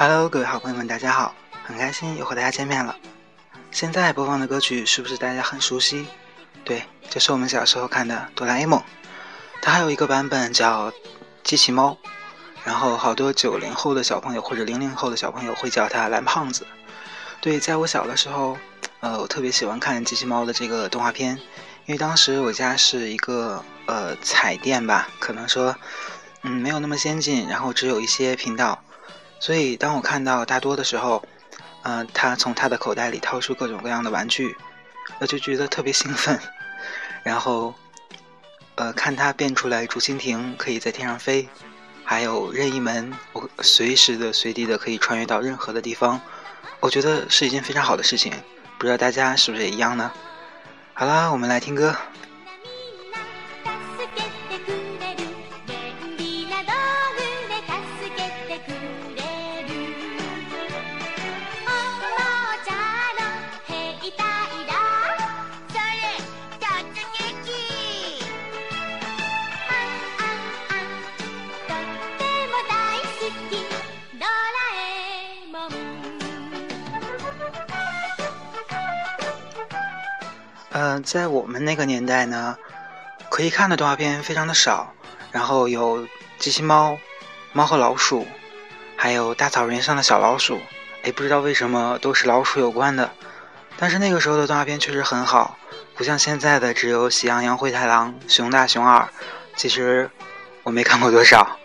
Hello，各位好朋友们，大家好，很开心又和大家见面了。现在播放的歌曲是不是大家很熟悉？对，这是我们小时候看的《哆啦 A 梦》，它还有一个版本叫《机器猫》，然后好多九零后的小朋友或者零零后的小朋友会叫它蓝胖子。对，在我小的时候，呃，我特别喜欢看机器猫的这个动画片，因为当时我家是一个呃彩电吧，可能说嗯没有那么先进，然后只有一些频道。所以，当我看到大多的时候，嗯，他从他的口袋里掏出各种各样的玩具，我就觉得特别兴奋。然后，呃，看他变出来竹蜻蜓可以在天上飞，还有任意门，我随时的、随地的可以穿越到任何的地方，我觉得是一件非常好的事情。不知道大家是不是也一样呢？好啦，我们来听歌。嗯，在我们那个年代呢，可以看的动画片非常的少，然后有机器猫、猫和老鼠，还有大草原上的小老鼠。哎，不知道为什么都是老鼠有关的，但是那个时候的动画片确实很好，不像现在的只有喜羊羊、灰太狼、熊大、熊二。其实我没看过多少，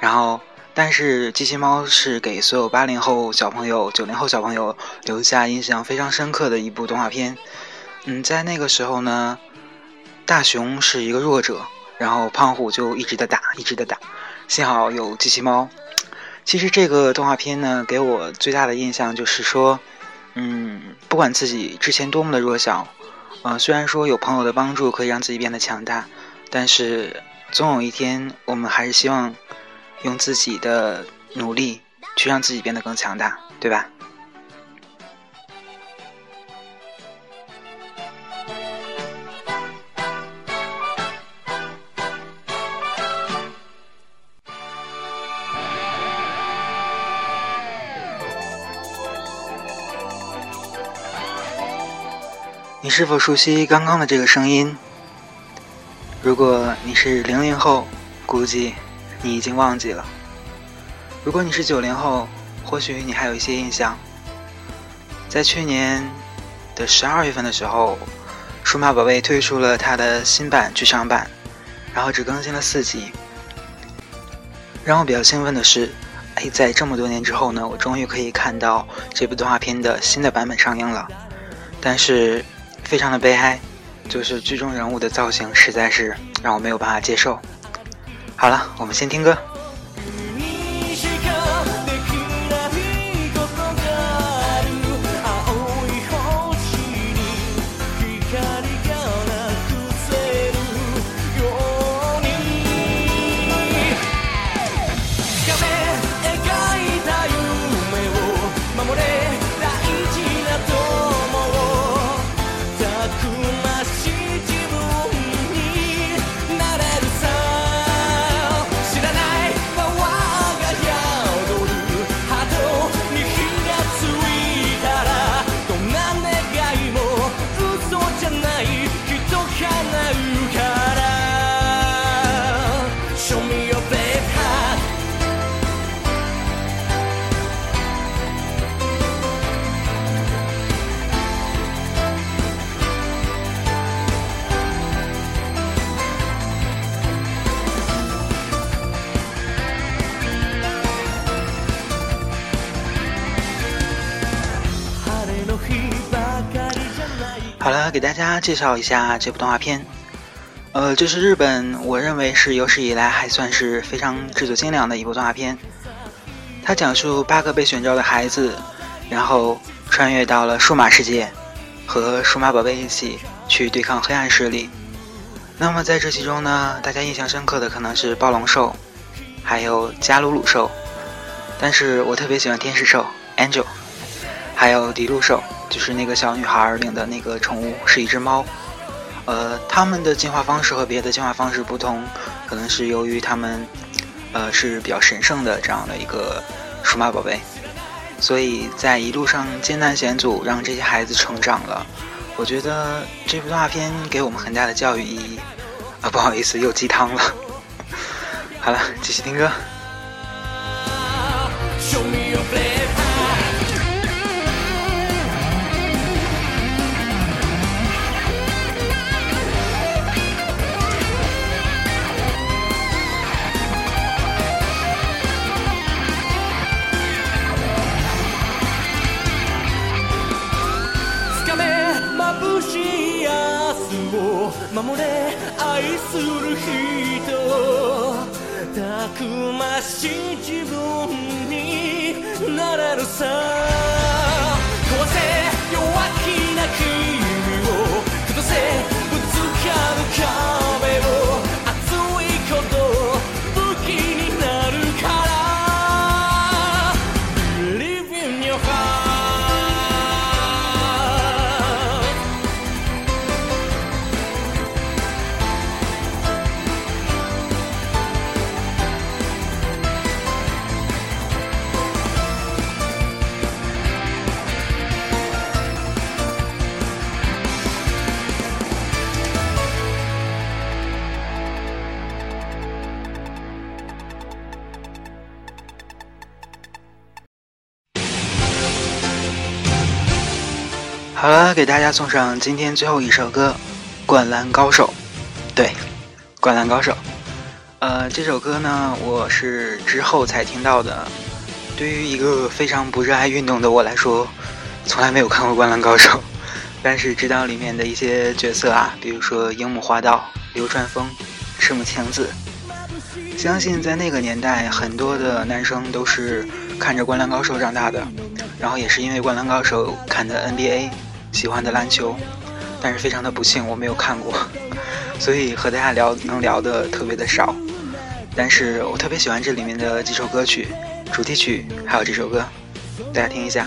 然后但是机器猫是给所有八零后小朋友、九零后小朋友留下印象非常深刻的一部动画片。嗯，在那个时候呢，大熊是一个弱者，然后胖虎就一直的打，一直的打。幸好有机器猫。其实这个动画片呢，给我最大的印象就是说，嗯，不管自己之前多么的弱小，嗯，虽然说有朋友的帮助可以让自己变得强大，但是总有一天，我们还是希望用自己的努力去让自己变得更强大，对吧？你是否熟悉刚刚的这个声音？如果你是零零后，估计你已经忘记了；如果你是九零后，或许你还有一些印象。在去年的十二月份的时候，数码宝贝推出了它的新版剧场版，然后只更新了四集。让我比较兴奋的是，哎，在这么多年之后呢，我终于可以看到这部动画片的新的版本上映了。但是。非常的悲哀，就是剧中人物的造型实在是让我没有办法接受。好了，我们先听歌。了，给大家介绍一下这部动画片。呃，这是日本，我认为是有史以来还算是非常制作精良的一部动画片。它讲述八个被选召的孩子，然后穿越到了数码世界，和数码宝贝一起去对抗黑暗势力。那么在这其中呢，大家印象深刻的可能是暴龙兽，还有加鲁鲁兽，但是我特别喜欢天使兽 Angel，还有迪路兽。就是那个小女孩领的那个宠物是一只猫，呃，它们的进化方式和别的进化方式不同，可能是由于它们，呃，是比较神圣的这样的一个数码宝贝。所以在一路上艰难险阻，让这些孩子成长了。我觉得这部动画片给我们很大的教育意义。啊，不好意思，又鸡汤了。好了，继续听歌。を守れ愛する人たくましい自分になれるさ。壊せ弱気な君を崩せぶつかる顔好了，给大家送上今天最后一首歌，《灌篮高手》。对，《灌篮高手》。呃，这首歌呢，我是之后才听到的。对于一个非常不热爱运动的我来说，从来没有看过《灌篮高手》，但是知道里面的一些角色啊，比如说樱木花道、流川枫、赤木晴子。相信在那个年代，很多的男生都是看着《灌篮高手》长大的，然后也是因为《灌篮高手》看的 NBA。喜欢的篮球，但是非常的不幸，我没有看过，所以和大家聊能聊的特别的少。但是我特别喜欢这里面的几首歌曲，主题曲还有这首歌，大家听一下。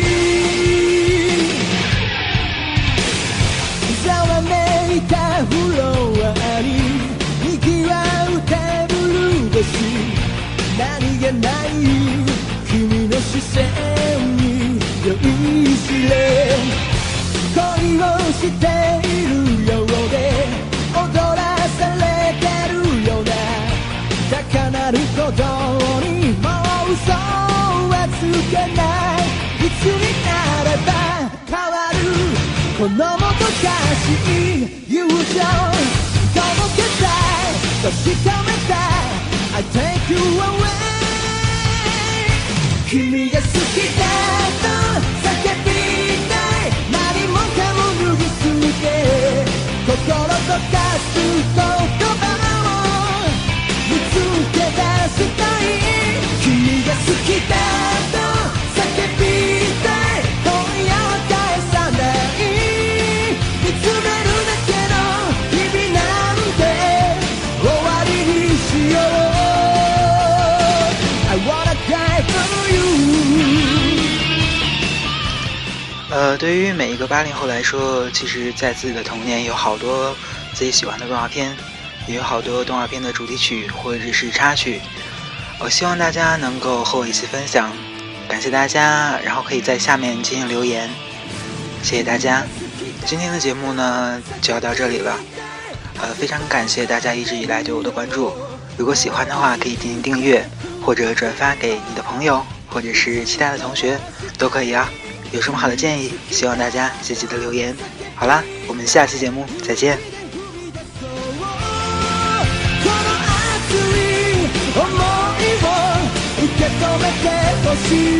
酔いしれ恋をしているようで踊らされてるような。高鳴る鼓動にもう嘘はつけな。いいつになれば変わる。このもどかしい友情。届けたい。確か呃，对于每一个八零后来说，其实，在自己的童年有好多自己喜欢的动画片，也有好多动画片的主题曲或者是插曲。我希望大家能够和我一起分享，感谢大家，然后可以在下面进行留言，谢谢大家。今天的节目呢就要到这里了，呃，非常感谢大家一直以来对我的关注。如果喜欢的话，可以进行订阅或者转发给你的朋友，或者是其他的同学都可以啊。有什么好的建议？希望大家积极的留言。好啦，我们下期节目再见。受け止めてほしい